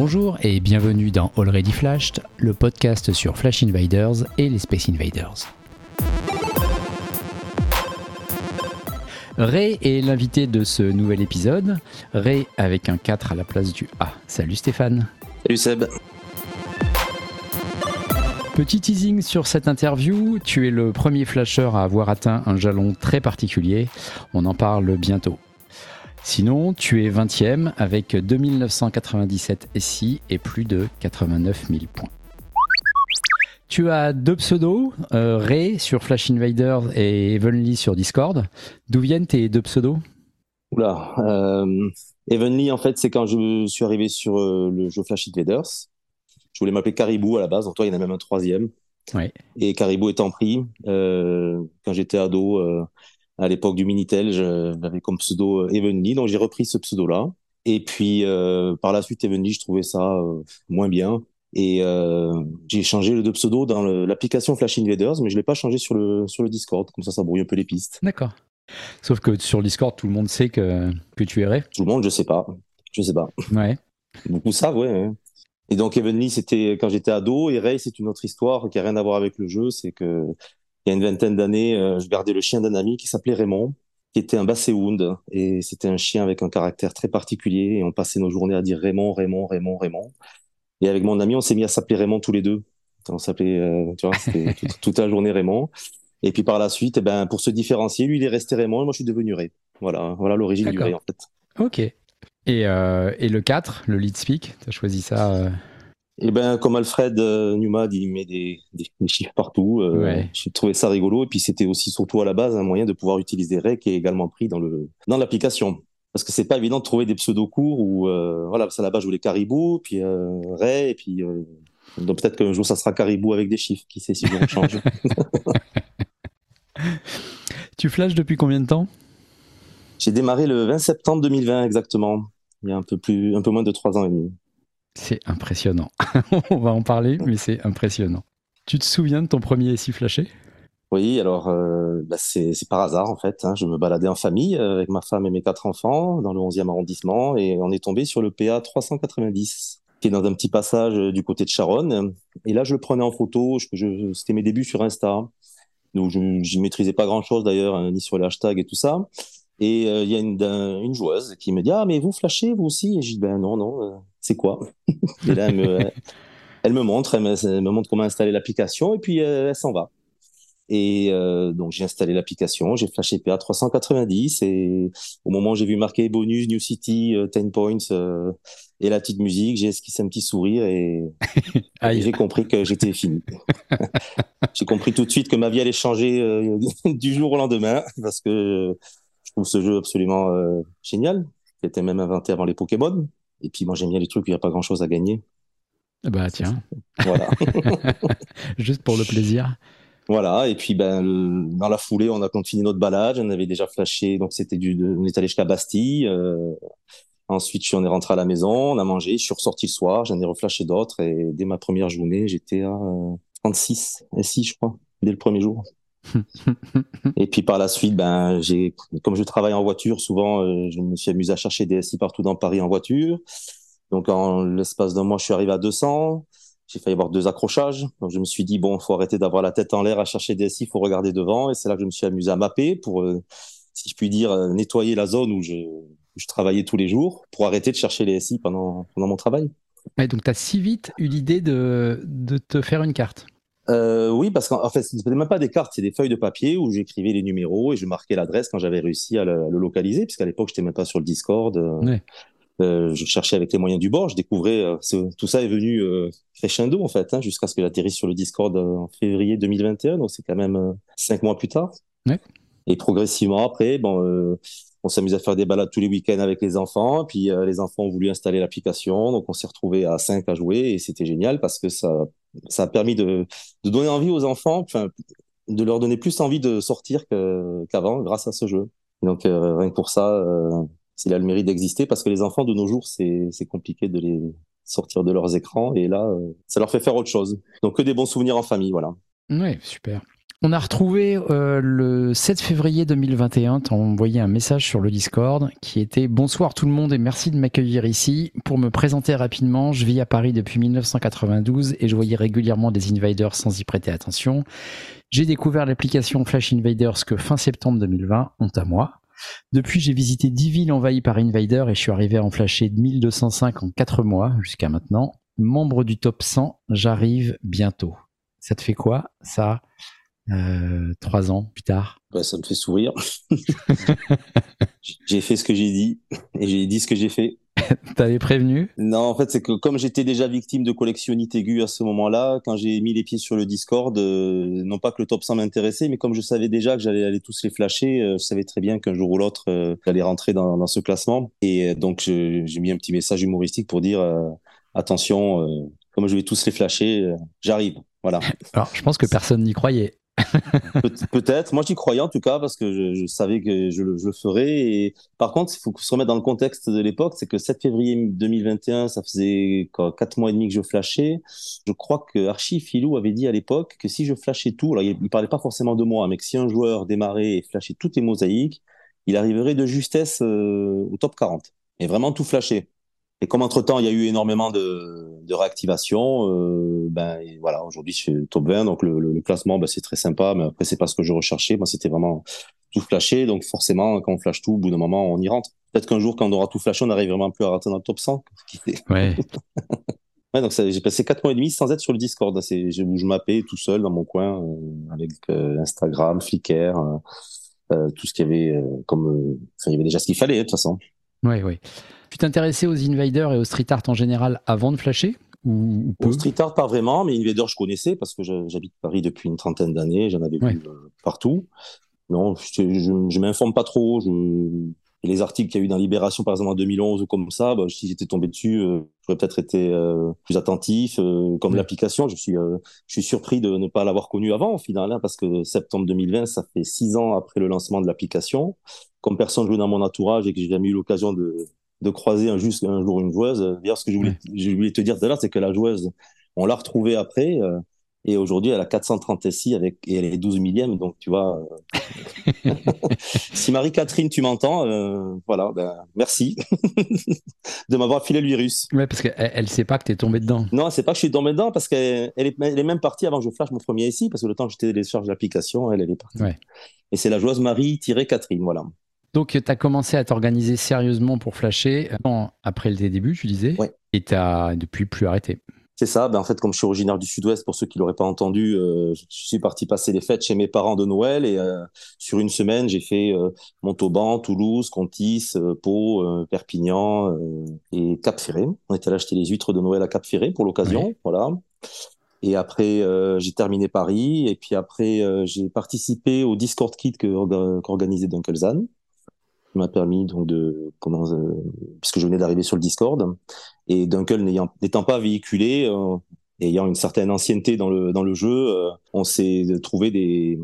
Bonjour et bienvenue dans Already Flashed, le podcast sur Flash Invaders et les Space Invaders. Ray est l'invité de ce nouvel épisode. Ray avec un 4 à la place du A. Salut Stéphane. Salut Seb. Petit teasing sur cette interview, tu es le premier flasher à avoir atteint un jalon très particulier. On en parle bientôt. Sinon, tu es 20e avec 2997 SI et plus de 89 000 points. Tu as deux pseudos, euh, Ray sur Flash Invaders et Evenly sur Discord. D'où viennent tes deux pseudos? Oula, euh, Evenly en fait c'est quand je suis arrivé sur euh, le jeu Flash Invaders. Je voulais m'appeler Caribou à la base, donc toi il y en a même un troisième. Ouais. Et Caribou étant pris, quand j'étais ado, à l'époque du Minitel, j'avais comme pseudo euh, Evenly, donc j'ai repris ce pseudo-là. Et puis euh, par la suite Evenly, je trouvais ça euh, moins bien. Et euh, j'ai changé le deux pseudo dans le- l'application Flash Invaders, mais je l'ai pas changé sur le, sur le Discord, comme ça ça brouille un peu les pistes. D'accord. Sauf que sur Discord, tout le monde sait que, que tu es Ray. Tout le monde, je sais pas. Je sais pas. Ouais. Beaucoup savent, ouais. Et donc Evenly, c'était quand j'étais ado, et Ray, c'est une autre histoire qui a rien à voir avec le jeu. C'est que il y a une vingtaine d'années, euh, je gardais le chien d'un ami qui s'appelait Raymond, qui était un basséhound, et c'était un chien avec un caractère très particulier. Et on passait nos journées à dire Raymond, Raymond, Raymond, Raymond. Et avec mon ami, on s'est mis à s'appeler Raymond tous les deux. On s'appelait, euh, tu vois, c'était toute, toute la journée Raymond. Et puis par la suite, eh ben, pour se différencier, lui, il est resté Raymond, et moi, je suis devenu Ray. Voilà, voilà l'origine du. Ray, en fait. Ok. Et, euh, et le 4, le lead speak, tu as choisi ça euh, Eh ben, comme Alfred euh, Newmad, il met des, des, des chiffres partout. euh, Ouais. J'ai trouvé ça rigolo. Et puis, c'était aussi surtout à la base un moyen de pouvoir utiliser Ray qui est également pris dans le dans l'application. Parce que c'est pas évident de trouver des pseudos courts ou euh, voilà, parce qu'à la base, je voulais Caribou, puis euh, Ray, et puis donc peut-être qu'un jour ça sera Caribou avec des chiffres. Qui sait si on change. Tu flashes depuis combien de temps? J'ai démarré le 20 septembre 2020 exactement. Il y a un peu plus, un peu moins de trois ans et demi. C'est impressionnant. On va en parler, mais c'est impressionnant. Tu te souviens de ton premier SI flashé? Oui, alors euh, bah, c'est par hasard en fait. hein. Je me baladais en famille euh, avec ma femme et mes quatre enfants dans le 11e arrondissement et on est tombé sur le PA 390 qui est dans un petit passage euh, du côté de Charonne. Et là, je le prenais en photo. C'était mes débuts sur Insta. Donc, je n'y maîtrisais pas grand-chose d'ailleurs, hein, ni sur les hashtags et tout ça. Et il y a une, une joueuse qui me dit Ah, mais vous flashez vous aussi Et je dis Ben non, non, c'est quoi Et là, elle me, elle me montre, elle me, elle me montre comment installer l'application et puis euh, elle s'en va. Et euh, donc j'ai installé l'application, j'ai flashé PA 390 et au moment où j'ai vu marqué bonus New City euh, 10 points euh, et la petite musique, j'ai esquissé un petit sourire et, j'ai compris que j'étais fini. j'ai compris tout de suite que ma vie allait changer euh, du jour au lendemain parce que je trouve ce jeu absolument génial, qui était même inventé avant les Pokémon. Et puis moi j'aime bien les trucs où il n'y a pas grand chose à gagner. Bah tiens, Voilà. juste pour le plaisir. Voilà, et puis ben le- dans la foulée, on a continué notre balade. On avait déjà flashé, donc c'était du, de- on est allé jusqu'à Bastille. euh, ensuite, je suis, on est rentré à la maison, on a mangé. Je suis ressorti le soir, j'en ai reflashé d'autres et dès ma première journée, j'étais à euh, 36 SI, je crois, dès le premier jour. Et puis par la suite, ben j'ai, comme je travaille en voiture, souvent, euh, je me suis amusé à chercher des SI partout dans Paris en voiture. Donc en l'espace d'un mois, je suis arrivé à 200. J'ai failli avoir deux accrochages. Donc je me suis dit, bon, faut arrêter d'avoir la tête en l'air à chercher des SI, faut regarder devant. Et c'est là que je me suis amusé à mapper pour, euh, si je puis dire, euh, nettoyer la zone où je, travaillais tous les jours pour arrêter de chercher les SI pendant, mon travail. Ouais, donc tu as si vite eu l'idée de te faire une carte. Euh, oui, parce qu'en en fait, ce n'était même pas des cartes, c'est des feuilles de papier où j'écrivais les numéros et je marquais l'adresse quand j'avais réussi à le, à le localiser, puisqu'à l'époque, j'étais même pas sur le Discord. euh, Ouais. euh, je cherchais avec les moyens du bord, je découvrais, euh, tout ça est venu crescendo en fait, hein, jusqu'à ce que j'atterrisse sur le Discord en février 2021, donc c'est quand même cinq mois plus tard. Ouais. Et progressivement après, bon, on s'amuse à faire des balades tous les week-ends avec les enfants, puis euh, les enfants ont voulu installer l'application, donc on s'est retrouvés à cinq à jouer et c'était génial parce que ça, ça a permis de, donner envie aux enfants, de leur donner plus envie de sortir qu'avant grâce à ce jeu. Donc euh, rien que pour ça, euh, il a le mérite d'exister parce que les enfants de nos jours, c'est compliqué de les sortir de leurs écrans et là, ça leur fait faire autre chose. Donc que des bons souvenirs en famille, voilà. Ouais, super. On a retrouvé euh, le 7 février 2021, tu as envoyé un message sur le Discord qui était Bonsoir tout le monde et merci de m'accueillir ici. Pour me présenter rapidement, je vis à Paris depuis 1992 et je voyais régulièrement des invaders sans y prêter attention. J'ai découvert l'application Flash Invaders que fin septembre 2020, honte à moi. Depuis, j'ai visité 10 villes envahies par invaders et je suis arrivé à en flasher 1205 en 4 mois jusqu'à maintenant. Membre du top 100, j'arrive bientôt. Ça te fait quoi Ça? Euh, trois ans plus tard bah, Ça me fait sourire. j'ai fait ce que j'ai dit et j'ai dit ce que j'ai fait. T'avais prévenu? Non, en fait, c'est que comme j'étais déjà victime de collectionnite aiguë à ce moment-là, quand j'ai mis les pieds sur le Discord, euh, non pas que le top 100 m'intéressait, mais comme je savais déjà que j'allais aller tous les flasher, euh, je savais très bien qu'un jour ou l'autre, j'allais rentrer dans, dans, ce classement. Et donc, j'ai mis un petit message humoristique pour dire attention, comme je vais tous les flasher, j'arrive. Voilà. Alors, je pense que personne n'y croyait. Peut-être. Moi, j'y croyais en tout cas parce que je, savais que je le, ferais. Et par contre, il faut se remettre dans le contexte de l'époque. C'est que 7 février 2021, ça faisait 4 mois et demi que je flashais. Je crois que Archie Filou avait dit à l'époque que si je flashais tout, alors il, ne parlait pas forcément de moi, mais que si un joueur démarrait et flashait toutes les mosaïques, il arriverait de justesse euh, au top 40. Et vraiment tout flasher. Et comme entre-temps, il y a eu énormément de, de réactivation, euh, ben voilà, aujourd'hui je suis top 20, donc le, le, classement, ben, c'est très sympa, mais après c'est pas ce que je recherchais. Moi, c'était vraiment tout flashé, donc forcément, quand on flash tout, au bout d'un moment, on y rentre. Peut-être qu'un jour, quand on aura tout flashé, on n'arrive vraiment plus à rater dans le top 100. Ouais. ouais, donc j'ai passé quatre mois et demi sans être sur le Discord. C'est je, je mappais tout seul dans mon coin euh, avec euh, Instagram, Flickr, euh, euh, tout ce qu'il y avait comme, enfin, il y avait déjà ce qu'il fallait de toute façon. Oui, oui. Tu t'intéressais aux invaders et au street art en général avant de flasher ou, Au street art, pas vraiment, mais invaders, je connaissais parce que j'habite Paris depuis une trentaine d'années, j'en avais vu euh, partout. Non, je, je, m'informe pas trop. Je, les articles qu'il y a eu dans Libération, par exemple, en 2011 ou comme ça, bah, si j'étais tombé dessus, euh, j'aurais peut-être été euh, plus attentif. comme l'application, je suis, je suis surpris de ne pas l'avoir connue avant, au final, hein, parce que septembre 2020, ça fait six ans après le lancement de l'application. Comme personne jouait dans mon entourage et que j'ai jamais eu l'occasion de, de croiser un, juste, un jour une joueuse. D'ailleurs, ce que je voulais, je voulais te dire tout à l'heure, c'est que la joueuse, on l'a retrouvée après. Euh, et aujourd'hui, elle a 430 SI avec, et elle est 12 millième. Donc, tu vois, euh, si Marie-Catherine, tu m'entends, euh, voilà, ben, merci de m'avoir filé le virus. Ouais, parce qu'elle elle sait pas que tu es tombé dedans. Non, c'est pas que je suis tombé dedans parce qu'elle elle est, elle est, même partie avant que je flash mon premier SI, parce que le temps que j'étais télécharge l'application, elle, elle est partie. Ouais. Et c'est la joueuse Marie-Catherine, voilà. Donc, tu as commencé à t'organiser sérieusement pour flasher euh, après le début, tu disais, et tu as depuis plus arrêté. C'est ça. Ben, en fait, comme je suis originaire du Sud-Ouest, pour ceux qui l'auraient pas entendu, euh, je suis parti passer les fêtes chez mes parents de Noël et euh, sur une semaine, j'ai fait Montauban, Toulouse, Contis, Pau, Perpignan et Cap-Ferré. On était allé acheter les huîtres de Noël à Cap-Ferré pour l'occasion, voilà. Et après, j'ai terminé Paris. Et puis après, j'ai participé au Discord Kit qu'organisait Dunkelzan m'a permis donc de comment euh, puisque je venais d'arriver sur le Discord et Dunkel n'étant pas véhiculé euh, ayant une certaine ancienneté dans le dans le jeu euh, on s'est trouvé des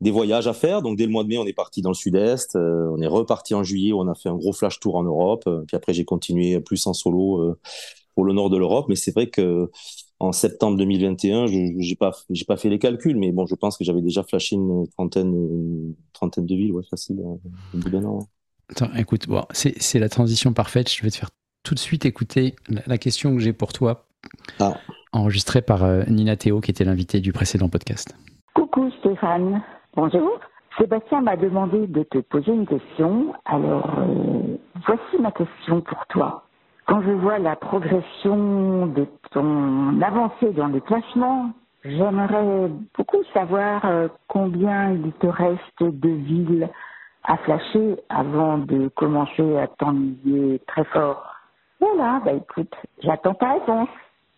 des voyages à faire donc dès le mois de mai on est parti dans le sud-est on est reparti en juillet on a fait un gros flash tour en Europe puis après j'ai continué plus en solo pour le nord de l'Europe mais c'est vrai que en septembre 2021, je j'ai pas j'ai pas fait les calculs, mais bon, je pense que j'avais déjà flashé une trentaine trentaine de villes, facile, an. Attends, écoute, bon, c'est la transition parfaite. Je vais te faire tout de suite écouter la, question que j'ai pour toi, ah. enregistrée par euh, Nina Théo, qui était l'invitée du précédent podcast. Coucou Stéphane, bonjour. Sébastien m'a demandé de te poser une question. Alors, euh, voici ma question pour toi. Quand je vois la progression de ton avancée dans le classement, j'aimerais beaucoup savoir euh, combien il te reste de villes à flasher avant de commencer à t'ennuyer très fort. Voilà, bah écoute, j'attends ta réponse.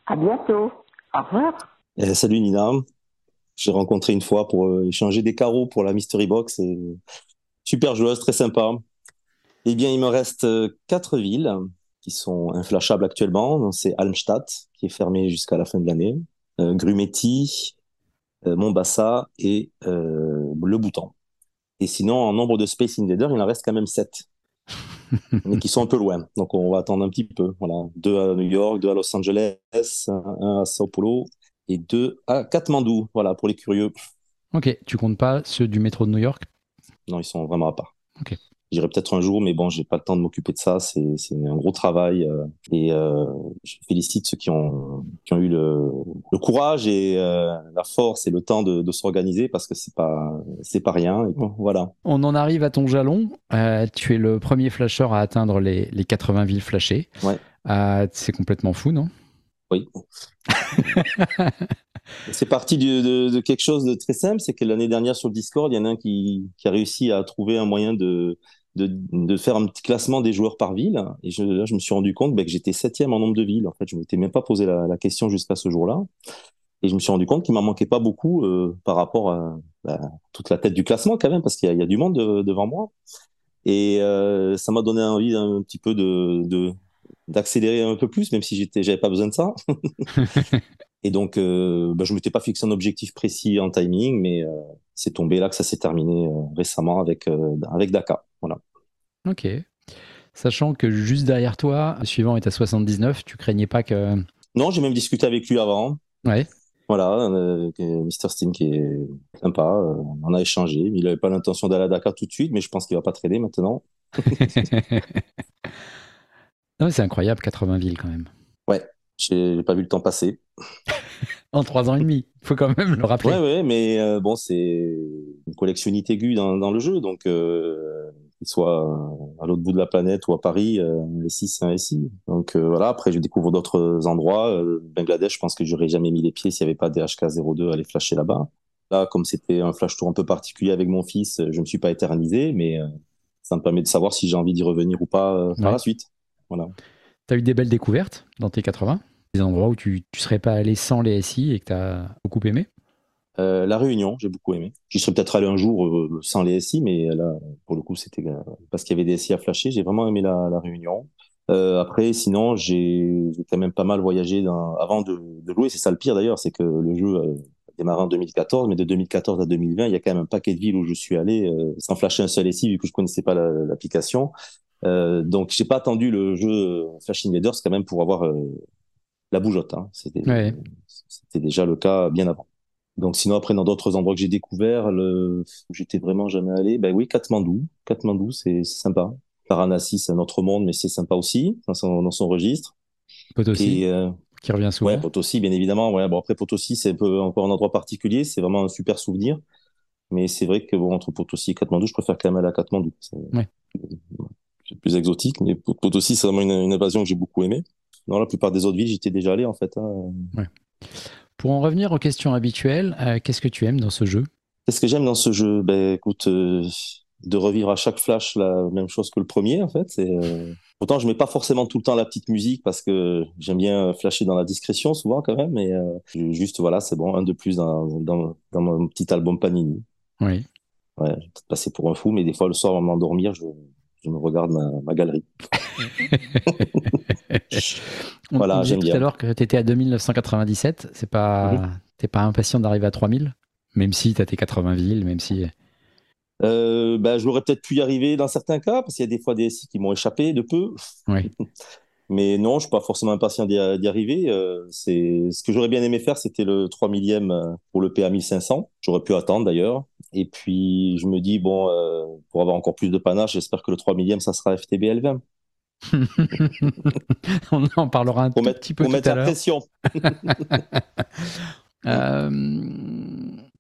À bientôt. Au revoir. Eh, salut Nina. J'ai rencontré une fois pour euh, échanger des carreaux pour la Mystery Box. Et... Super joueuse, très sympa. Eh bien, il me reste euh, quatre villes qui sont inflashables actuellement. C'est Almstadt, qui est fermé jusqu'à la fin de l'année, euh, Grumeti, euh, Mombasa et Le Bhoutan. Et sinon, en nombre de Space Invaders, il en reste quand même 7. mais qui sont un peu loin. Donc on va attendre un petit peu. Voilà, deux à New York, deux à Los Angeles, un à Sao Paulo et deux à Katmandou. Voilà pour les curieux. Ok, tu comptes pas ceux du métro de New York? Non, ils sont vraiment à part. Ok. J'irai peut-être un jour, mais bon, j'ai pas le temps de m'occuper de ça. C'est un gros travail euh, et euh, je félicite ceux qui ont qui ont eu le, le courage et euh, la force et le temps de, de s'organiser parce que c'est pas c'est pas rien. Et bon, voilà. On en arrive à ton jalon. Tu es le premier flasher à atteindre les, les 80 villes flashées. Ouais. C'est complètement fou, non? Oui. c'est parti de, de, de, quelque chose de très simple, c'est que l'année dernière sur le Discord, il y en a un qui, qui a réussi à trouver un moyen de, de, de, faire un petit classement des joueurs par ville. Et je, là, je me suis rendu compte ben, que j'étais septième en nombre de villes. En fait, je m'étais même pas posé la, la question jusqu'à ce jour-là. Et je me suis rendu compte qu'il m'en manquait pas beaucoup euh, par rapport à, à, toute la tête du classement quand même, parce qu'il y, y, a du monde de, devant moi. Et euh, ça m'a donné envie un, petit peu de, de d'accélérer un peu plus, même si j'étais, j'avais pas besoin de ça. et donc, euh, bah, je m'étais pas fixé un objectif précis en timing, mais euh, c'est tombé là que ça s'est terminé euh, récemment avec euh, avec Dakar. Voilà. Ok. Sachant que juste derrière toi, le suivant est à 79, tu craignais pas que. Non, j'ai même discuté avec lui avant. Ouais. Voilà, euh, Mr. Steam qui est sympa, euh, on a échangé. Il n'avait pas l'intention d'aller à Dakar tout de suite, mais je pense qu'il va pas trader maintenant. non, c'est incroyable, 80 villes quand même. Ouais, j'ai pas vu le temps passer. en trois ans et demi, il faut quand même le rappeler. Ouais, ouais, mais euh, bon, c'est une collectionnite aiguë dans, dans le jeu, donc euh, qu'il soit à l'autre bout de la planète ou à Paris, euh, SI c'est un SI. Donc euh, voilà, après je découvre d'autres endroits. Euh, Bangladesh, je pense que j'aurais jamais mis les pieds s'il n'y avait pas DHK02 à aller flasher là-bas. Là, comme c'était un flash tour un peu particulier avec mon fils, je me suis pas éternisé, mais ça me permet de savoir si j'ai envie d'y revenir ou pas par Ouais. la suite. Voilà. Tu as eu des belles découvertes dans tes 80 Endroits où tu ne serais pas allé sans les SI et que tu as beaucoup aimé Euh, la Réunion, j'ai beaucoup aimé. J'y serais peut-être allé un jour euh, sans les SI, mais là, pour le coup, c'était euh, parce qu'il y avait des SI à flasher. J'ai vraiment aimé la, la Réunion. Après, sinon, j'ai quand même pas mal voyagé avant de, jouer. C'est ça le pire d'ailleurs, c'est que le jeu euh, a démarré en 2014, mais de 2014 à 2020, il y a quand même un paquet de villes où je suis allé sans flasher un seul SI vu que je connaissais pas la- l'application. Euh, donc, j'ai pas attendu le jeu Flash Invaders quand même pour avoir la bougeotte. Hein. C'était Ouais. déjà le cas bien avant. Donc sinon après dans d'autres endroits que j'ai découvert, le où j'étais vraiment jamais allé, ben oui Katmandou, Katmandou c'est sympa. Varanasi c'est un autre monde mais c'est sympa aussi dans son dans son registre. Potosí, Et euh, qui revient souvent. ouais Potosí bien évidemment. Ouais bon après Potosí c'est un peu encore un endroit particulier, c'est vraiment un super souvenir. Mais c'est vrai que bon entre Potosí et Katmandou, je préfère quand même aller à Katmandou. C'est Ouais. c'est plus exotique, mais Pot- Potosí c'est vraiment une, une invasion que j'ai beaucoup aimé. Dans la plupart des autres villes, j'étais déjà allé en fait. hein. Pour en revenir aux questions habituelles, euh, qu'est-ce que tu aimes dans ce jeu? Qu'est-ce que j'aime dans ce jeu? Ben, écoute, euh, de revivre à chaque flash la même chose que le premier, en fait. C'est, euh... Pourtant, je mets pas forcément tout le temps la petite musique parce que j'aime bien flasher dans la discrétion souvent quand même. Mais euh, juste, voilà, c'est bon, un de plus dans, dans, dans mon petit album Panini. Oui. Ouais, je vais peut-être passer pour un fou, mais des fois, le soir, avant de m'endormir, je, je me regarde ma, ma galerie. On, Voilà, disait tout bien. à l'heure que tu étais à 2997. C'est pas, Mhm. t'es pas impatient d'arriver à 3000 Même si tu as tes 80 villes, même si. Euh, ben, j'aurais peut-être pu y arriver dans certains cas, parce qu'il y a des fois des SI qui m'ont échappé de peu. Oui. Mais non, je suis pas forcément impatient d'y arriver. Euh, c'est ce que j'aurais bien aimé faire, c'était le 3 millième euh, pour le PA 1500. J'aurais pu attendre d'ailleurs. Et puis je me dis bon, euh, pour avoir encore plus de panache, j'espère que le 3 millième ça sera FTB L20 on en parlera un pour tout mettre petit peu pour tout mettre à la pression. Euh,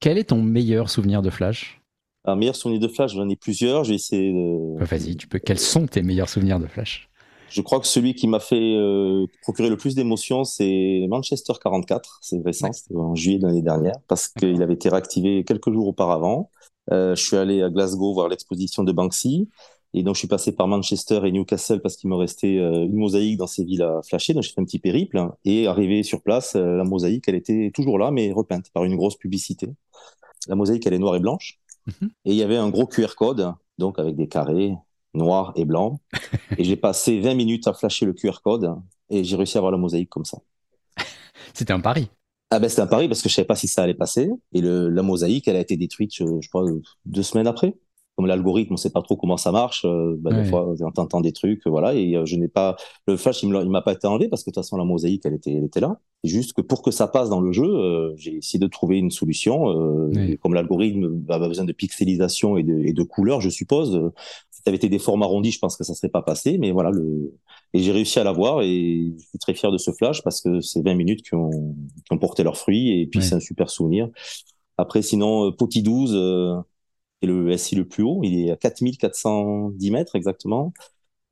quel est ton meilleur souvenir de Flash? Un meilleur souvenir de Flash, j'en ai plusieurs. Je vais essayer de. Euh, Vas-y, tu peux. Quels sont tes meilleurs souvenirs de Flash? Je crois que celui qui m'a fait euh, procurer le plus d'émotions, c'est Manchester 44. C'est récent, c'était en juillet de l'année dernière, parce qu'il avait été réactivé quelques jours auparavant. Euh, je suis allé à Glasgow voir l'exposition de Banksy. Et donc, je suis passé par Manchester et Newcastle parce qu'il me restait euh, une mosaïque dans ces villes à flasher. Donc, j'ai fait un petit périple. hein. Et arrivé sur place, euh, la mosaïque, elle était toujours là, mais repeinte par une grosse publicité. La mosaïque, elle est noire et blanche. Mhm. Et il y avait un gros QR code, donc avec des carrés noirs et blancs. Et j'ai passé 20 minutes à flasher le QR code et j'ai réussi à avoir la mosaïque comme ça. C'était un pari. Ah ben c'était un pari parce que je savais pas si ça allait passer. Et le, la mosaïque, elle a été détruite, je, je crois, deux semaines après. Comme l'algorithme, on sait pas trop comment ça marche. Euh, bah, Des fois, on entend des trucs, voilà. Et je n'ai pas le flash, il m'a pas été enlevé parce que de toute façon la mosaïque, elle était, elle était là. C'est juste que pour que ça passe dans le jeu, j'ai essayé de trouver une solution. Comme l'algorithme a besoin de pixelisation et de, et de couleurs, je suppose. Si ça avait été des formes arrondies, je pense que ça serait pas passé. Mais voilà, le et j'ai réussi à l'avoir et je suis très fier de ce flash parce que c'est 20 minutes qui ont, qui ont porté leurs fruits et puis c'est un super souvenir. Après, sinon, euh, Poti 12 euh, est le SI le plus haut. Il est à 4410 mètres exactement.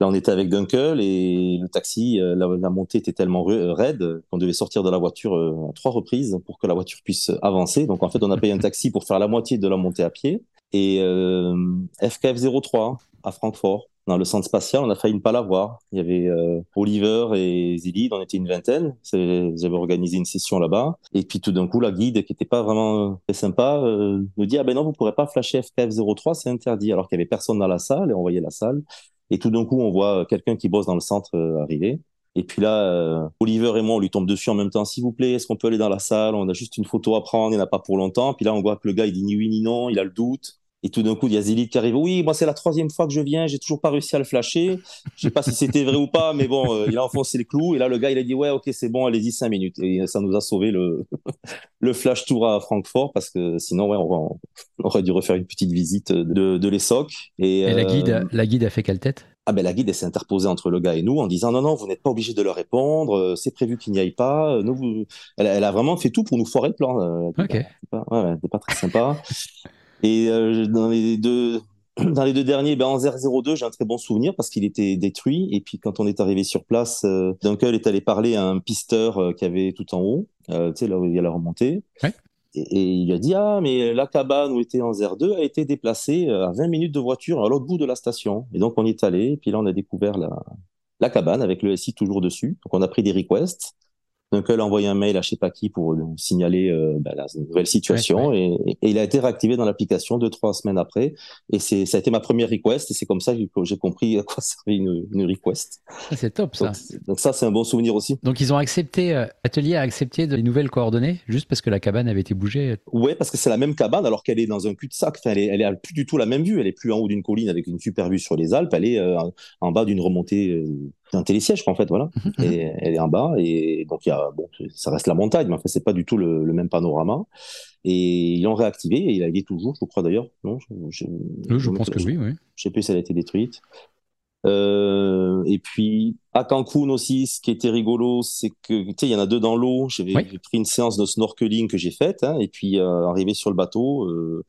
Là, on était avec Dunkel et le taxi, euh, la, montée était tellement raide qu'on devait sortir de la voiture à trois reprises pour que la voiture puisse avancer. Donc, en fait, on a payé un taxi pour faire la moitié de la montée à pied. Et euh, FKF 03 à Francfort, dans le centre spatial, on a failli ne pas l'avoir. Il y avait euh, Oliver et Zilid, on était une vingtaine. J'avais organisé une session là-bas. Et puis tout d'un coup, la guide, qui était pas vraiment très sympa, euh, nous dit ah ben non, vous pourrez pas flasher FKF03, c'est interdit. Alors qu'il y avait personne dans la salle et on voyait la salle. Et tout d'un coup, on voit quelqu'un qui bosse dans le centre euh, arriver. Et puis là, euh, Oliver et moi, on lui tombe dessus en même temps. S'il vous plaît, est-ce qu'on peut aller dans la salle? On a juste une photo à prendre, il n'y en a pas pour longtemps. Puis là, on voit que le gars, il dit ni oui ni non, il a le doute. Et tout d'un coup, il y a qui arrive. Oui, moi, c'est la troisième fois que je viens. J'ai toujours pas réussi à le flasher. Je sais pas si c'était vrai ou pas, mais bon, euh, il a enfoncé les clous. Et là, le gars, il a dit, ouais, ok, c'est bon, allez-y cinq minutes. Et ça nous a sauvé le, le flash tour à Francfort parce que sinon, ouais, on, aurait dû refaire une petite visite de, de l'ESSOC. Et, et la guide, euh, la guide a fait quelle tête? Ah ben la guide elle s'est interposée entre le gars et nous en disant non non vous n'êtes pas obligé de leur répondre euh, c'est prévu qu'il n'y aille pas nous vous... elle, elle, a vraiment fait tout pour nous foirer le plan ok ouais, ouais, c'est pas très sympa et euh, dans les deux dans les deux derniers, ben en 002, j'ai un très bon souvenir parce qu'il était détruit. Et puis quand on est arrivé sur place, euh, Dunkel est allé parler à un pisteur euh, qui avait tout en haut, euh, tu sais là où il y a la remontée. Ouais. Et, et, il a dit ah mais la cabane où était en 02 a été déplacée à 20 minutes de voiture à l'autre bout de la station. Et donc on y est allé. Et puis là on a découvert la la cabane avec le SI toujours dessus. Donc on a pris des requests. Donc, elle a envoyé un mail à je sais pas qui pour signaler euh, bah, la nouvelle situation Et, et, il a été réactivé dans l'application deux trois semaines après. Et c'est ça a été ma première request et c'est comme ça que j'ai compris à quoi servait une, une request. Ah, c'est top ça. Donc, ça c'est un bon souvenir aussi. Donc ils ont accepté, euh, Atelier a accepté de les nouvelles coordonnées juste parce que la cabane avait été bougée? Ouais, parce que c'est la même cabane alors qu'elle est dans un cul-de-sac. Enfin, elle est, elle est plus du tout la même vue. Elle est plus en haut d'une colline avec une super vue sur les Alpes. Elle est euh, en bas d'une remontée. Un télésiège en fait voilà mhm. et elle est en bas et donc il y a bon ça reste la montagne mais en fait c'est pas du tout le, le, même panorama et ils l'ont réactivé et il a été toujours je crois d'ailleurs non je, je, je, je pense que oui oui je sais plus si elle a été détruite euh, et puis à Cancun aussi, ce qui était rigolo, c'est que tu sais, il y en a deux dans l'eau. J'avais oui. pris une séance de snorkeling que j'ai faite, hein, et puis euh, arrivé sur le bateau, euh,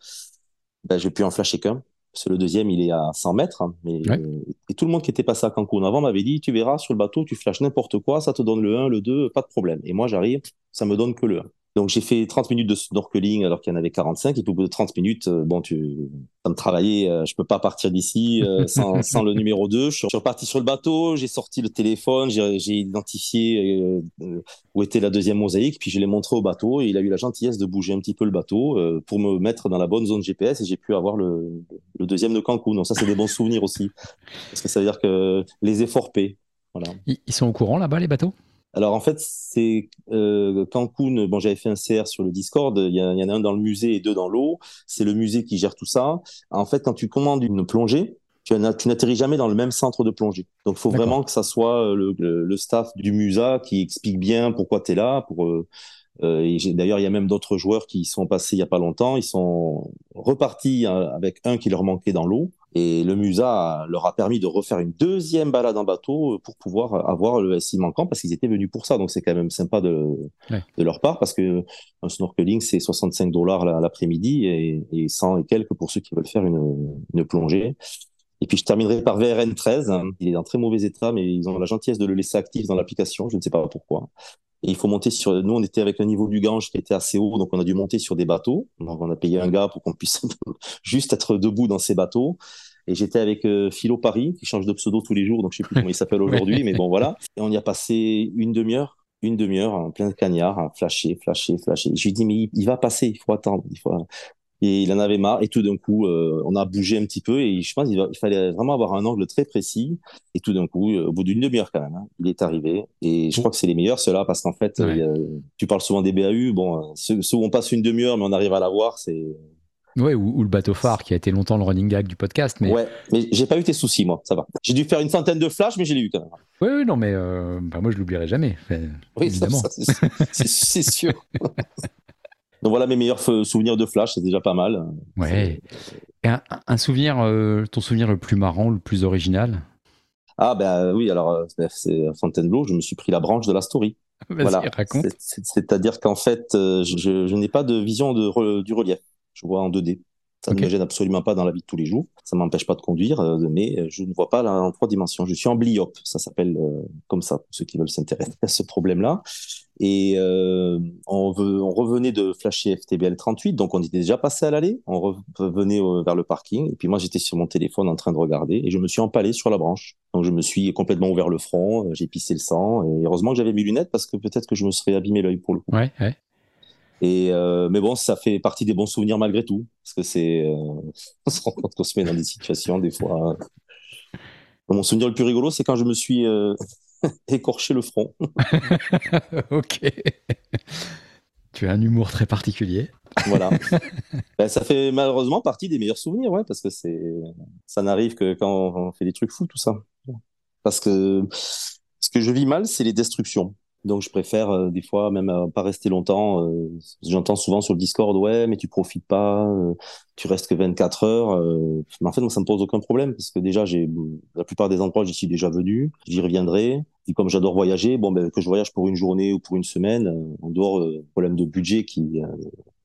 ben, j'ai pu en flasher qu'un. Parce que le deuxième, il est à 100 mètres. Hein, mais, ouais. et tout le monde qui était passé à Cancun avant m'avait dit, tu verras, sur le bateau, tu flashes n'importe quoi, ça te donne le 1, le 2, pas de problème. Et moi, j'arrive, ça me donne que le 1. Donc j'ai fait 30 minutes de snorkeling alors qu'il y en avait 45 et puis au bout de 30 minutes, euh, bon, tu ça me travailler, euh, je peux pas partir d'ici euh, sans, sans, le numéro 2. Je suis reparti sur le bateau, j'ai sorti le téléphone, j'ai identifié où était la deuxième mosaïque, puis je l'ai montré au bateau et il a eu la gentillesse de bouger un petit peu le bateau pour me mettre dans la bonne zone GPS et j'ai pu avoir le, le, deuxième de Cancun. Donc ça c'est des bons souvenirs aussi parce que ça veut dire que les efforts paient. Voilà. Ils sont au courant là-bas les bateaux? Alors en fait, c'est euh, Cancun. Bon, j'avais fait un CR sur le Discord. Il y, a, il y, en a un dans le musée et deux dans l'eau. C'est le musée qui gère tout ça. En fait, quand tu commandes une plongée, tu, n'atterris jamais dans le même centre de plongée. Donc, il faut vraiment que ça soit le, le, le, staff du musée qui explique bien pourquoi tu es là. Pour, euh, euh, D'ailleurs, il y a même d'autres joueurs qui sont passés il y a pas longtemps. Ils sont repartis euh, avec un qui leur manquait dans l'eau. Et le Musa leur a permis de refaire une deuxième balade en bateau pour pouvoir avoir le SI manquant parce qu'ils étaient venus pour ça. Donc c'est quand même sympa de, ouais. de leur part parce que un snorkeling c'est 65 dollars l'après-midi et, et 100 et quelques pour ceux qui veulent faire une, une plongée. Et puis je terminerai par VRN 13. Il est en très mauvais état, mais ils ont la gentillesse de le laisser actif dans l'application. Je ne sais pas pourquoi. Et il faut monter sur. Nous, on était avec un niveau du Gange qui était assez haut, donc on a dû monter sur des bateaux. Donc on a payé un gars pour qu'on puisse juste être debout dans ces bateaux. Et j'étais avec euh, Philo Paris, qui change de pseudo tous les jours, donc je sais plus comment il s'appelle aujourd'hui, mais bon voilà. Et on y a passé une demi-heure, une demi-heure en plein cagnard, à flasher, flasher, flasher. Je lui dis mais il, il, va passer, il faut attendre, il faut. Et il en avait marre. Et tout d'un coup, euh, on a bougé un petit peu. Et je pense qu'il il fallait vraiment avoir un angle très précis. Et tout d'un coup, euh, au bout d'une demi-heure quand même, hein, il est arrivé. Et je crois que c'est les meilleurs ceux-là parce qu'en fait, ouais. euh, tu parles souvent des BAU. Bon, ceux, ceux où on passe une demi-heure mais on arrive à l'avoir, c'est Ouais, ou, le bateau phare qui a été longtemps le running gag du podcast. Mais... Ouais, mais j'ai pas eu tes soucis, moi, ça va. J'ai dû faire une centaine de flashs, mais j'ai eu quand même. Oui, oui, non, mais euh, bah, moi je l'oublierai jamais. oui, évidemment. c'est sûr. Donc voilà mes meilleurs souvenirs de flash, c'est déjà pas mal. Ouais. un, souvenir, euh, ton souvenir le plus marrant, le plus original? Ah ben oui, alors euh, c'est Fontainebleau, je me suis pris la branche de la story. Voilà. raconte. C'est-à-dire qu'en fait, je, n'ai pas de vision de, du relief je vois en 2D. Ça ne me gêne absolument pas dans la vie de tous les jours. Ça m'empêche pas de conduire, euh, mais je ne vois pas là en trois dimensions. Je suis en bliope, ça s'appelle euh, comme ça pour ceux qui veulent s'intéresser à ce problème-là. Et euh, on, veut, on, revenait de flasher FTBL 38, donc on était déjà passé à l'allée. On revenait vers le parking, et puis moi j'étais sur mon téléphone en train de regarder, et je me suis empalé sur la branche. Donc je me suis complètement ouvert le front, j'ai pissé le sang, et heureusement que j'avais mes lunettes parce que peut-être que je me serais abîmé l'œil pour le coup. Ouais, ouais. Et euh, mais bon, ça fait partie des bons souvenirs malgré tout, parce que c'est, euh, on se rend compte qu'on se met dans des situations des fois. Mon souvenir le plus rigolo, c'est quand je me suis euh, écorché le front. ok. Tu as un humour très particulier. Voilà. ben, ça fait malheureusement partie des meilleurs souvenirs, ouais, parce que c'est, ça n'arrive que quand on fait des trucs fous, tout ça. Parce que ce que je vis mal, c'est les destructions. Donc je préfère euh, des fois même euh, pas rester longtemps. Euh, j'entends souvent sur le Discord ouais mais tu profites pas, tu restes que 24 heures. mais en fait moi ça me pose aucun problème parce que déjà j'ai la plupart des endroits j'y suis déjà venu, j'y reviendrai. Et comme j'adore voyager, bon ben que je voyage pour une journée ou pour une semaine, en dehors euh, problème de budget qui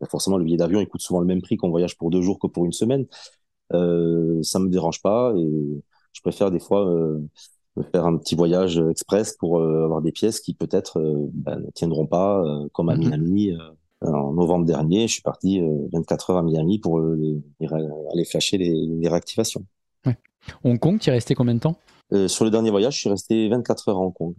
ben, forcément le billet d'avion il coûte souvent le même prix qu'on voyage pour deux jours que pour une semaine. Ça me dérange pas et je préfère des fois faire un petit voyage express pour euh, avoir des pièces qui peut-être euh, bah, ne tiendront pas, euh, comme à mhm. Miami. en novembre dernier, je suis parti 24 heures à Miami pour aller flasher les, réactivations. Hong Kong, tu es resté combien de temps? Sur le dernier voyage, je suis resté 24 heures à Hong Kong.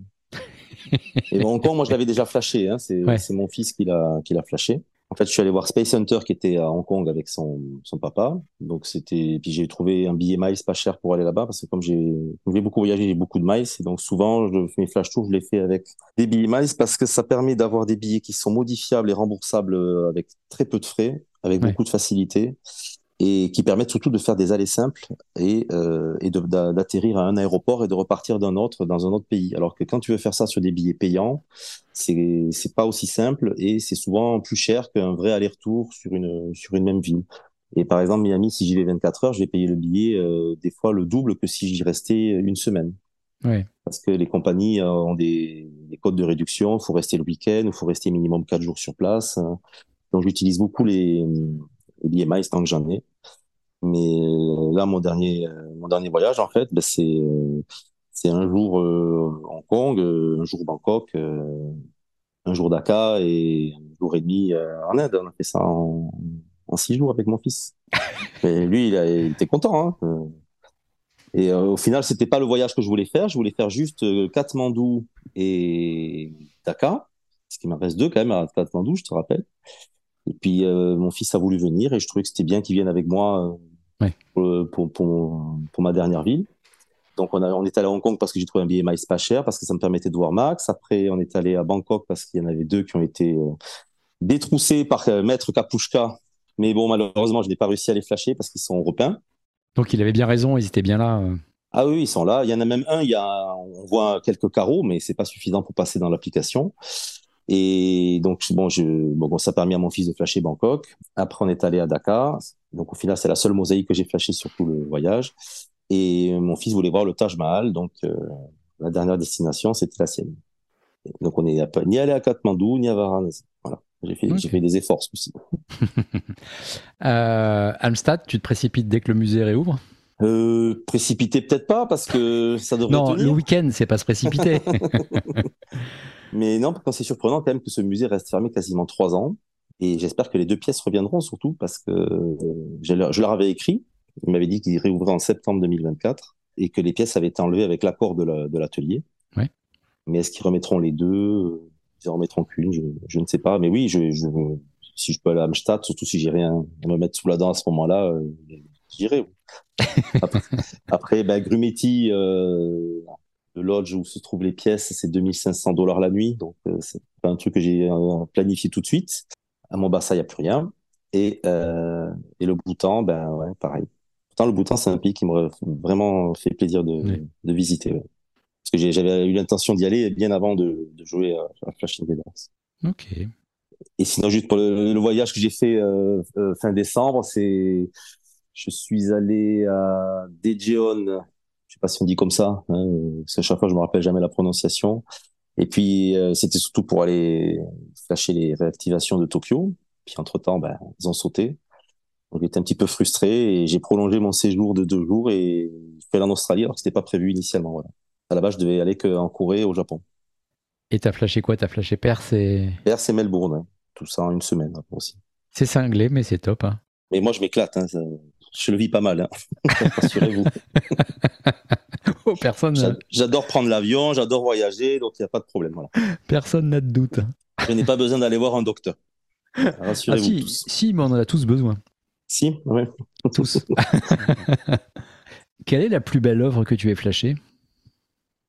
Et Hong Kong, moi, je l'avais déjà flashé. Hein, c'est mon fils qui l'a flashé. En fait, je suis allé voir Space Hunter qui était à Hong Kong avec son, son papa. Donc c'était, puis j'ai trouvé un billet miles pas cher pour aller là-bas parce que comme j'ai, beaucoup voyagé, j'ai beaucoup de miles. Et donc souvent je, mes flash tours, je les fais avec des billets miles parce que ça permet d'avoir des billets qui sont modifiables et remboursables euh, avec très peu de frais, avec beaucoup de facilité et qui permettent surtout de faire des allées simples et, euh, et d'atterrir à un aéroport et de repartir d'un autre dans un autre pays. Alors que quand tu veux faire ça sur des billets payants, c'est pas aussi simple et c'est souvent plus cher qu'un vrai aller-retour sur une sur une même ville. Et par exemple Miami, si j'y vais 24 heures, je vais payer le billet euh, des fois le double que si j'y restais une semaine. Oui. Parce que les compagnies euh, ont des, des codes de réduction, il faut rester le week-end, il faut rester minimum 4 jours sur place. Donc j'utilise beaucoup les, les billets miles tant que j'en ai. Mais euh, là, mon dernier, euh, mon dernier voyage, en fait, ben, c'est euh, c'est un jour Hong Kong, un jour Bangkok, un jour Dakar et un jour et demi en Inde. On a fait ça en, en six jours avec mon fils. Et lui, il, a, il était content. Hein. Et au final, c'était pas le voyage que je voulais faire. Je voulais faire juste Katmandou et Dakar, parce qu'il m'en reste deux quand même à Katmandou, je te rappelle. Et puis mon fils a voulu venir et je trouvais que c'était bien qu'il vienne avec moi pour, pour, pour, ma dernière ville. Donc, on, a, on est allé à Hong Kong parce que j'ai trouvé un billet Miles pas cher, parce que ça me permettait de voir Max. Après, on est allé à Bangkok parce qu'il y en avait deux qui ont été euh, détroussés par euh, Maître Kapushka. Mais bon, malheureusement, je n'ai pas réussi à les flasher parce qu'ils sont européens. Donc, il avait bien raison, ils étaient bien là. Euh. Ah oui, ils sont là. Il y en a même un, il y a, on voit quelques carreaux, mais c'est pas suffisant pour passer dans l'application. Et donc, bon, je, bon, ça a permis à mon fils de flasher Bangkok. Après, on est allé à Dakar. Donc, au final, c'est la seule mosaïque que j'ai flashée sur tout le voyage. Et mon fils voulait voir le Taj Mahal. Donc, euh, la dernière destination, c'était la sienne. Donc, on n'est ni allé à Katmandou, ni à Varanasi. Voilà. J'ai fait, j'ai fait des efforts aussi. euh, Amstad, tu te précipites dès que le musée réouvre? Euh, précipiter peut-être pas parce que ça devrait non le week-end c'est pas se précipiter Mais non, c'est surprenant quand même que ce musée reste fermé quasiment trois ans. Et j'espère que les deux pièces reviendront surtout parce que euh, je leur avais écrit. Ils m'avaient dit qu'ils réouvraient en septembre 2024 et que les pièces avaient été enlevées avec l'accord de l'atelier. Ouais. Mais est-ce qu'ils remettront les deux? Ils en remettront qu'une je, je, ne sais pas. Mais oui, je, je, si je peux aller à Amstad, surtout si j'ai rien à me mettre sous la dent à ce moment-là, euh, j'irai. Après, après ben, Grumetti, euh, le lodge où se trouvent les pièces, c'est 2500 dollars la nuit. Donc, euh, c'est pas un truc que j'ai euh, planifié tout de suite. À Mombasa, il n'y a plus rien. Et, euh, et le Bhoutan, ben ouais, pareil. Pourtant, le Bhoutan, c'est un pays qui m'aurait vraiment fait plaisir de, de visiter. Parce que j'avais eu l'intention d'y aller bien avant de, de jouer à, à Flash Invaders. Ok. Et sinon, juste pour le, voyage que j'ai fait euh, euh, fin décembre, c'est je suis allé à Daejeon, je sais pas si on dit comme ça, hein, parce qu'à chaque fois je me rappelle jamais la prononciation. Et puis euh, c'était surtout pour aller flasher les réactivations de Tokyo. Puis entre temps, ben, ils ont sauté. Donc j'étais un petit peu frustré et j'ai prolongé mon séjour de deux jours et je suis allé en Australie alors que c'était pas prévu initialement. Voilà. À la base, je devais aller qu'en Corée, au Japon. Et t'as flashé quoi? T'as flashé Perth et... Melbourne, tout ça en une semaine aussi. C'est cinglé, mais c'est top. Hein. Mais moi, je m'éclate. Hein, je le vis pas mal. Hein. Rassurez-vous. oh, personne. J'adore prendre l'avion, j'adore voyager, donc il n'y a pas de problème. Voilà. Personne n'a de doute. Je n'ai pas besoin d'aller voir un docteur. Rassurez-vous ah, si, tous. Si, mais on en a tous besoin. Si, oui. Tous. Quelle est la plus belle œuvre que tu aies flashée?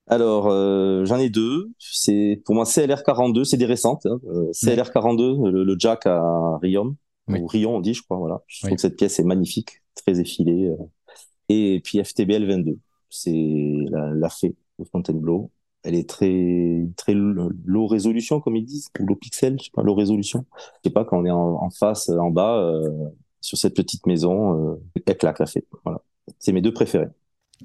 Alors, euh, j'en ai deux. C'est pour moi CLR 42, c'est des récentes. Hein. Euh, CLR 42, le, Jack à Riom, ou Rion on dit, je crois. Voilà. Je trouve que cette pièce est magnifique, très effilée. Euh. Et puis FTBL 22, c'est la, la fée de Fontainebleau. Elle est très très low résolution comme ils disent, ou low pixel, je sais pas, low résolution. Je sais pas quand on est en, face, en bas, sur cette petite maison, elle claque la fée. Voilà, c'est mes deux préférés.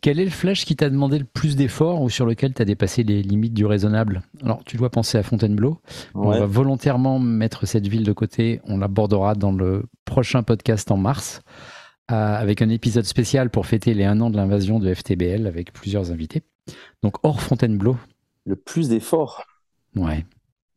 Quel est le flash qui t'a demandé le plus d'efforts ou sur lequel tu as dépassé les limites du raisonnable? Alors, tu dois penser à Fontainebleau. On va volontairement mettre cette ville de côté. On l'abordera dans le prochain podcast en mars, euh, avec un épisode spécial pour fêter les un an de l'invasion de FTBL avec plusieurs invités. Donc, hors Fontainebleau. Le plus d'efforts Ouais.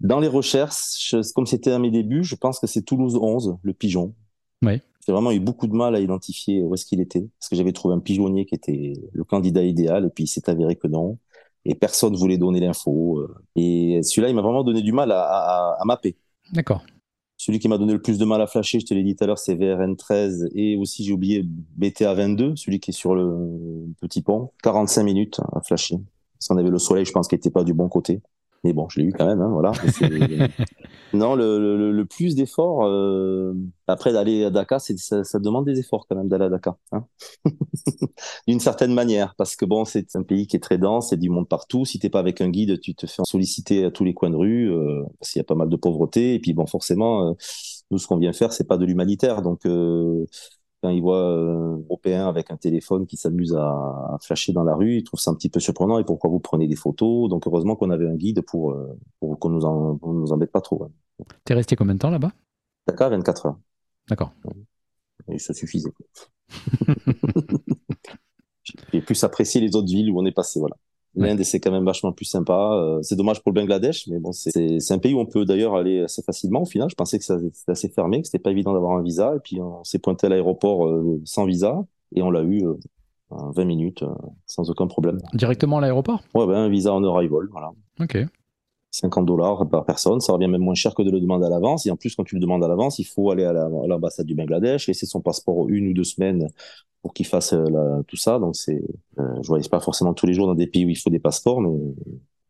Dans les recherches, comme c'était à mes débuts, je pense que c'est Toulouse 11, le pigeon. Ouais. J'ai vraiment eu beaucoup de mal à identifier où est-ce qu'il était, parce que j'avais trouvé un pigeonnier qui était le candidat idéal, et puis il s'est avéré que non, et personne voulait donner l'info. Euh. Et celui-là, il m'a vraiment donné du mal à, à, à mapper. D'accord. Celui qui m'a donné le plus de mal à flasher, je te l'ai dit tout à l'heure, c'est VRN13 et aussi j'ai oublié BTA22, celui qui est sur le petit pont. 45 minutes à flasher. Parce qu'on avait le soleil, je pense, qui n'était pas du bon côté. Mais bon, je l'ai eu quand même, hein, voilà. non, le, le, plus d'efforts, euh, après d'aller à Dakar, c'est, ça, ça, demande des efforts quand même d'aller à Dakar. Hein D'une certaine manière, parce que bon, c'est un pays qui est très dense, il y a du monde partout. Si t'es pas avec un guide, tu te fais solliciter à tous les coins de rue, euh, parce qu'il y a pas mal de pauvreté. Et puis bon, forcément, euh, nous, ce qu'on vient faire, c'est pas de l'humanitaire. Donc, euh, quand ils voient un Européen avec un téléphone qui s'amuse à, flasher dans la rue, ils trouvent ça un petit peu surprenant. Et pourquoi vous prenez des photos? Donc heureusement qu'on avait un guide pour, euh, pour qu'on nous, en, nous embête pas trop. T'es resté combien de temps là-bas? Dakar, 24 heures. D'accord. Et ça suffisait. J'ai plus apprécié les autres villes où on est passé. Voilà. L'Inde, c'est quand même vachement plus sympa. Euh, c'est dommage pour le Bangladesh, mais bon, c'est un pays où on peut d'ailleurs aller assez facilement. Au final, je pensais que c'était assez fermé, que c'était pas évident d'avoir un visa. Et puis, on s'est pointé à l'aéroport euh, sans visa et on l'a eu euh, 20 minutes sans aucun problème. Directement à l'aéroport? Ouais, ben, un visa en arrival, voilà. Ok. 50 dollars par personne, ça revient même moins cher que de le demander à l'avance. Et en plus, quand tu le demandes à l'avance, il faut aller à l'ambassade du Bangladesh, laisser son passeport une ou deux semaines pour qu'il fasse euh, tout ça. Donc c'est, euh, je voyage pas forcément tous les jours dans des pays où il faut des passeports, mais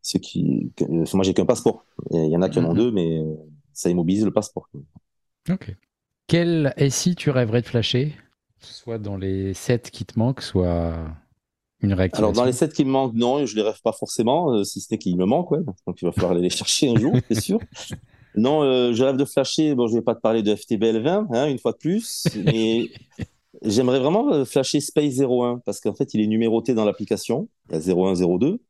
ceux qui, moi j'ai qu'un passeport. Il y en a qui en ont mhm. deux, mais ça immobilise le passeport. Ok. Quel SI tu rêverais de flasher, soit dans les 7 qui te manquent, soit une réactivation? Alors dans les 7 qui me manquent, non, je les rêve pas forcément, euh, si ce n'est qu'ils me manquent, ouais. donc il va falloir aller les chercher un jour, c'est sûr. Non, euh, je rêve de flasher. Bon, je vais pas te parler de FTBL 20, hein, une fois de plus, mais J'aimerais vraiment euh, flasher Space 01 parce qu'en fait, il est numéroté dans l'application. Il y a 01, 02.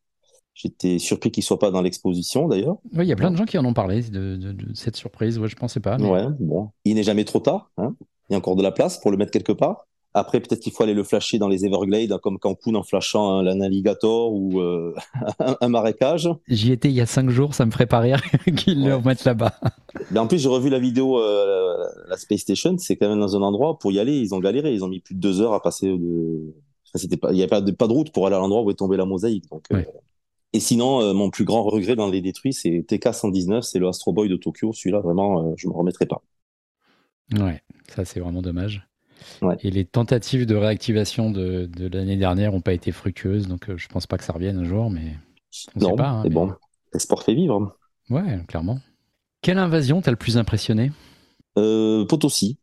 J'étais surpris qu'il soit pas dans l'exposition d'ailleurs. Oui, il y a plein de gens qui en ont parlé de, cette surprise. Ouais, je pensais pas. Ouais, bon. Il n'est jamais trop tard. Hein. Il y a encore de la place pour le mettre quelque part. Après, peut-être qu'il faut aller le flasher dans les Everglades, comme Cancun en flashant un, alligator ou euh, un, marécage. J'y étais il y a cinq jours, ça me ferait pas rire qu'ils le remettent là-bas. Mais en plus, j'ai revu la vidéo, euh, la Space Station, c'est quand même dans un endroit, pour y aller, ils ont galéré, ils ont mis plus de deux heures à passer de... pas, il n'y avait pas de, pas de route pour aller à l'endroit où est tombée la mosaïque. Donc, euh, Et sinon, mon plus grand regret dans les détruits, c'est TK-119, c'est le Astro Boy de Tokyo. Celui-là, vraiment, je me remettrai pas. Ouais, ça c'est vraiment dommage. Et les tentatives de réactivation de, l'année dernière n'ont pas été fructueuses, donc euh, je pense pas que ça revienne un jour, mais non, pas. Hein, bon, l'espoir fait vivre. Ouais, clairement. Quelle invasion t'a le plus impressionné? Euh, Potosí.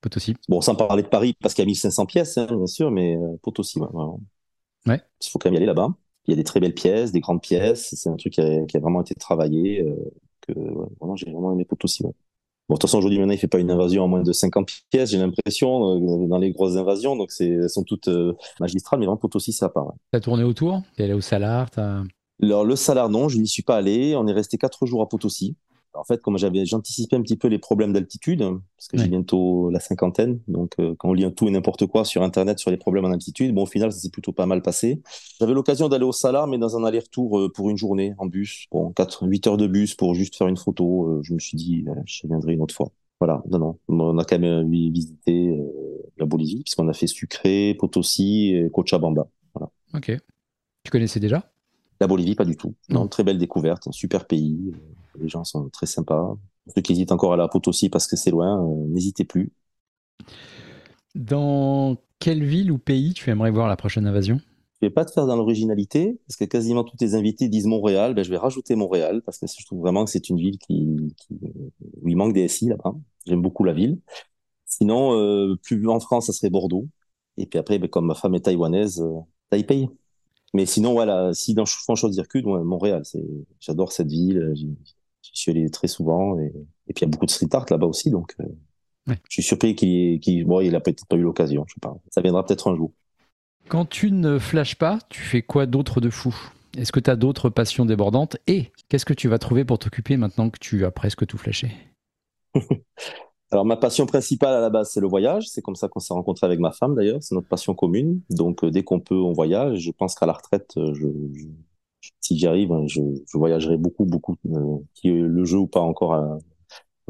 Potosí. Bon, sans parler de Paris, parce qu'il y a 1500 pièces, hein, bien sûr, mais euh, Potosí, ouais, vraiment. Ouais. Il faut quand même y aller là-bas. Il y a des très belles pièces, des grandes pièces. C'est un truc qui a, qui a vraiment été travaillé. euh, que, ouais, vraiment, j'ai vraiment aimé Potosí. Ouais. Bon, de toute façon, aujourd'hui, maintenant, il fait pas une invasion à moins de 50 pièces, j'ai l'impression, euh, dans les grosses invasions. Donc, elles sont toutes euh, magistrales, mais vraiment, Potosí, ça part. ouais. T'as tourné autour? T'es allé au Salar Alors, le Salar, non, je n'y suis pas allé. On est resté quatre jours à Potosí. En fait, comme j'avais, j'anticipais un petit peu les problèmes d'altitude, parce que Ouais. j'ai bientôt la cinquantaine. Donc, euh, quand on lit un tout et n'importe quoi sur Internet sur les problèmes en altitude, bon, au final, ça s'est plutôt pas mal passé. J'avais l'occasion d'aller au Salar, mais dans un aller-retour euh, pour une journée en bus. Bon, 4, 8 heures de bus pour juste faire une photo. Euh, je me suis dit, je viendrai une autre fois. Voilà, non, non. On a quand même vi- visité la Bolivie, puisqu'on a fait Sucré, Potosí et Cochabamba. Ok. Tu connaissais déjà? La Bolivie, pas du tout. Non, Non. très belle découverte, un super pays. Les gens sont très sympas. Ceux qui hésitent encore à la Potosí parce que c'est loin, euh, n'hésitez plus. Dans quelle ville ou pays tu aimerais voir la prochaine invasion? Je vais pas te faire dans l'originalité, parce que quasiment tous tes invités disent Montréal. Ben, je vais rajouter Montréal, parce que je trouve vraiment que c'est une ville qui, qui- où il manque des SI là-bas. J'aime beaucoup la ville. Sinon, euh, plus en France, ça serait Bordeaux. Et puis après, ben, comme ma femme est taïwanaise, euh, Taipei. Mais sinon, voilà, si dans faut en choisir qu'une, ouais, Montréal, j'adore cette ville. J'y suis allé très souvent. Et, et puis il y a beaucoup de street art là-bas aussi, donc euh, Ouais. je suis surpris qu'il, bon, il a peut-être pas eu l'occasion. Je sais pas. Ça viendra peut-être un jour. Quand tu ne flashes pas, tu fais quoi d'autre de fou? Est-ce que tu as d'autres passions débordantes? Et qu'est-ce que tu vas trouver pour t'occuper maintenant que tu as presque tout flashé? Alors, ma passion principale à la base, c'est le voyage. C'est comme ça qu'on s'est rencontré avec ma femme, d'ailleurs. C'est notre passion commune. Donc, euh, dès qu'on peut, on voyage. Je pense qu'à la retraite, euh, je, je- si j'y arrive, hein, je, je voyagerai beaucoup, beaucoup, euh, le jeu ou pas encore.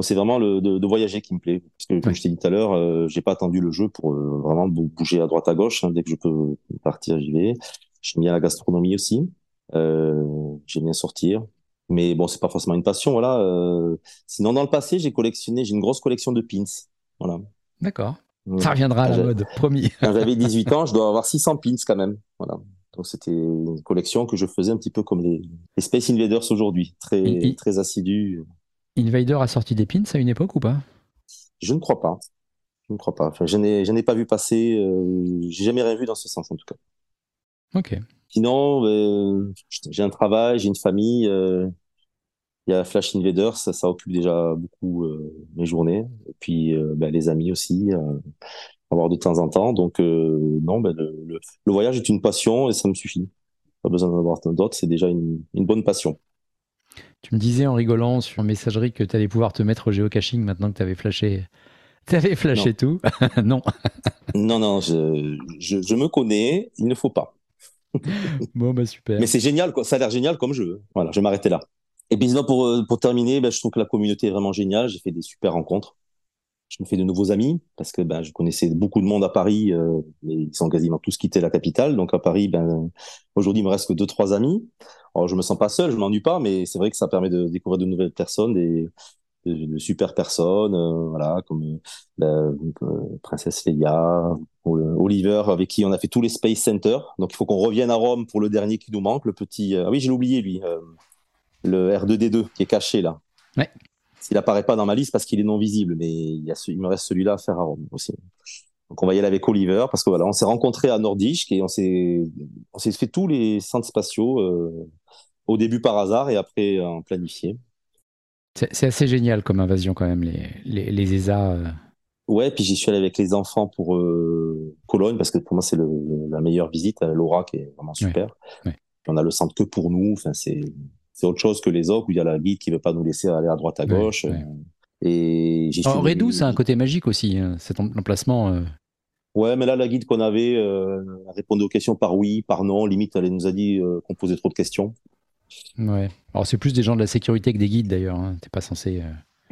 c'est vraiment le, de, de voyager qui me plaît. Parce que, comme Ouais. je t'ai dit tout à l'heure, euh, j'ai pas attendu le jeu pour euh, vraiment bou- bouger à droite à gauche. hein. Dès que je peux partir, j'y vais. J'aime bien la gastronomie aussi. Euh, j'aime bien sortir. Mais bon, c'est pas forcément une passion, voilà. Euh, sinon, dans le passé, j'ai collectionné, j'ai une grosse collection de pins. Voilà. D'accord. Ça reviendra à la mode, promis. Quand j'avais 18 ans, je dois avoir 600 pins quand même. Voilà. Donc c'était une collection que je faisais un petit peu comme les, les Space Invaders aujourd'hui, très très assidus. Invader a sorti des pins à une époque ou pas? Je ne crois pas. Je ne crois pas. Enfin, je n'ai je n'ai pas vu passer. Euh, j'ai jamais rien vu dans ce sens en tout cas. Ok. Sinon, euh, j'ai un travail, j'ai une famille. euh, Il y a Flash Invaders, ça, ça occupe déjà beaucoup euh, mes journées. Et puis euh, ben, les amis aussi, euh, avoir de temps en temps. Donc euh, non, ben, le, le, le voyage est une passion et ça me suffit. Pas besoin d'en avoir d'autres, c'est déjà une, une bonne passion. Tu me disais en rigolant sur messagerie que tu allais pouvoir te mettre au géocaching maintenant que tu avais flashé. Tu avais flashé tout Non. Non, non, je, je, je me connais, il ne faut pas. Bon, bah super. Mais c'est génial, quoi. ça a l'air génial comme jeu. Voilà, je vais m'arrêter là. Et puis sinon, pour, euh, pour terminer, ben, je trouve que la communauté est vraiment géniale. J'ai fait des super rencontres. Je me fais de nouveaux amis parce que ben, je connaissais beaucoup de monde à Paris, euh, ils sont quasiment tous quittés la capitale. Donc à Paris, ben, aujourd'hui, il me reste que deux, trois amis. Alors, je me sens pas seul, je m'ennuie pas, mais c'est vrai que ça permet de découvrir de nouvelles personnes, des, de, super personnes, euh, voilà, comme ben, euh, Princesse Leia, ou, euh, Oliver, avec qui on a fait tous les Space Center. Donc il faut qu'on revienne à Rome pour le dernier qui nous manque, le petit. euh, ah oui, j'ai oublié lui, le R2D2 qui est caché là. Ouais. S'il apparaît pas dans ma liste parce qu'il est non visible, mais il, y a ce- il me reste celui-là à faire à Rome aussi. Donc on va y aller avec Oliver parce que voilà, on s'est rencontrés à Nordisch et on s'est on s'est fait tous les centres spatiaux euh, au début par hasard et après en planifié. C'est assez génial comme invasion quand même, les, les, les ESA. euh. Ouais, puis j'y suis allé avec les enfants pour euh, Cologne parce que pour moi c'est la meilleure visite, Laura qui est vraiment super. ouais. On a le centre que pour nous, enfin c'est c'est autre chose que les autres où il y a la guide qui veut pas nous laisser aller à droite à Ouais, gauche. ouais. euh, Et. Alors, Redou, c'est un côté magique aussi, hein, cet em- emplacement. euh. Ouais, mais là la guide qu'on avait euh, répondait aux questions par oui, par non. Limite, elle nous a dit euh, qu'on posait trop de questions. Ouais. Alors, c'est plus des gens de la sécurité que des guides d'ailleurs. Hein. T'es pas censé.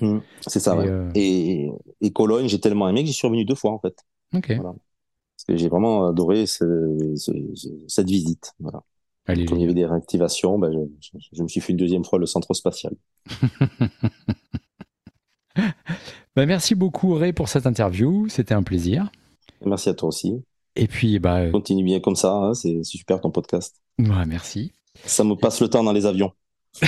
euh, C'est ça. Ouais. Et, et Cologne, j'ai tellement aimé que j'y suis revenu deux fois en fait. Ok. Voilà. Parce que j'ai vraiment adoré ce- ce- ce- cette visite. Voilà. Allez, Comme il y avait des réactivations, ben, je, je- je me suis fait une deuxième fois le centre spatial. Bah, merci beaucoup Ray pour cette interview, c'était un plaisir. Merci à toi aussi. Et puis bah euh, Continue bien comme ça, hein, c'est c'est super ton podcast. ouais, merci. Ça me passe le temps dans les avions.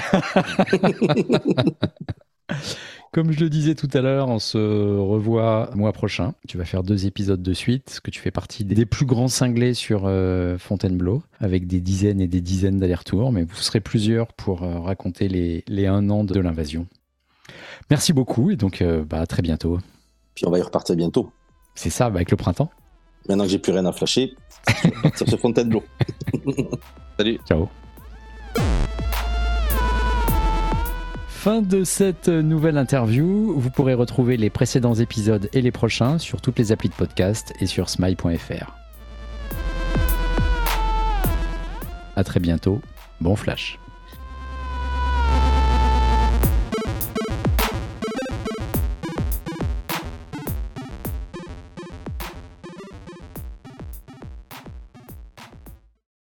Comme je le disais tout à l'heure, on se revoit mois prochain. Tu vas faire deux épisodes de suite, parce que tu fais partie des plus grands cinglés sur euh, Fontainebleau, avec des dizaines et des dizaines d'allers-retours, mais vous serez plusieurs pour euh, raconter les, les un an de l'invasion. Merci beaucoup, et donc euh, bah, à très bientôt. Puis on va y repartir bientôt. C'est ça, bah, avec le printemps. Maintenant que j'ai plus rien à flasher, sur Fontainebleau. Salut. Ciao. Fin de cette nouvelle interview. Vous pourrez retrouver les précédents épisodes et les prochains sur toutes les applis de podcast et sur smile.fr. À très bientôt. Bon flash.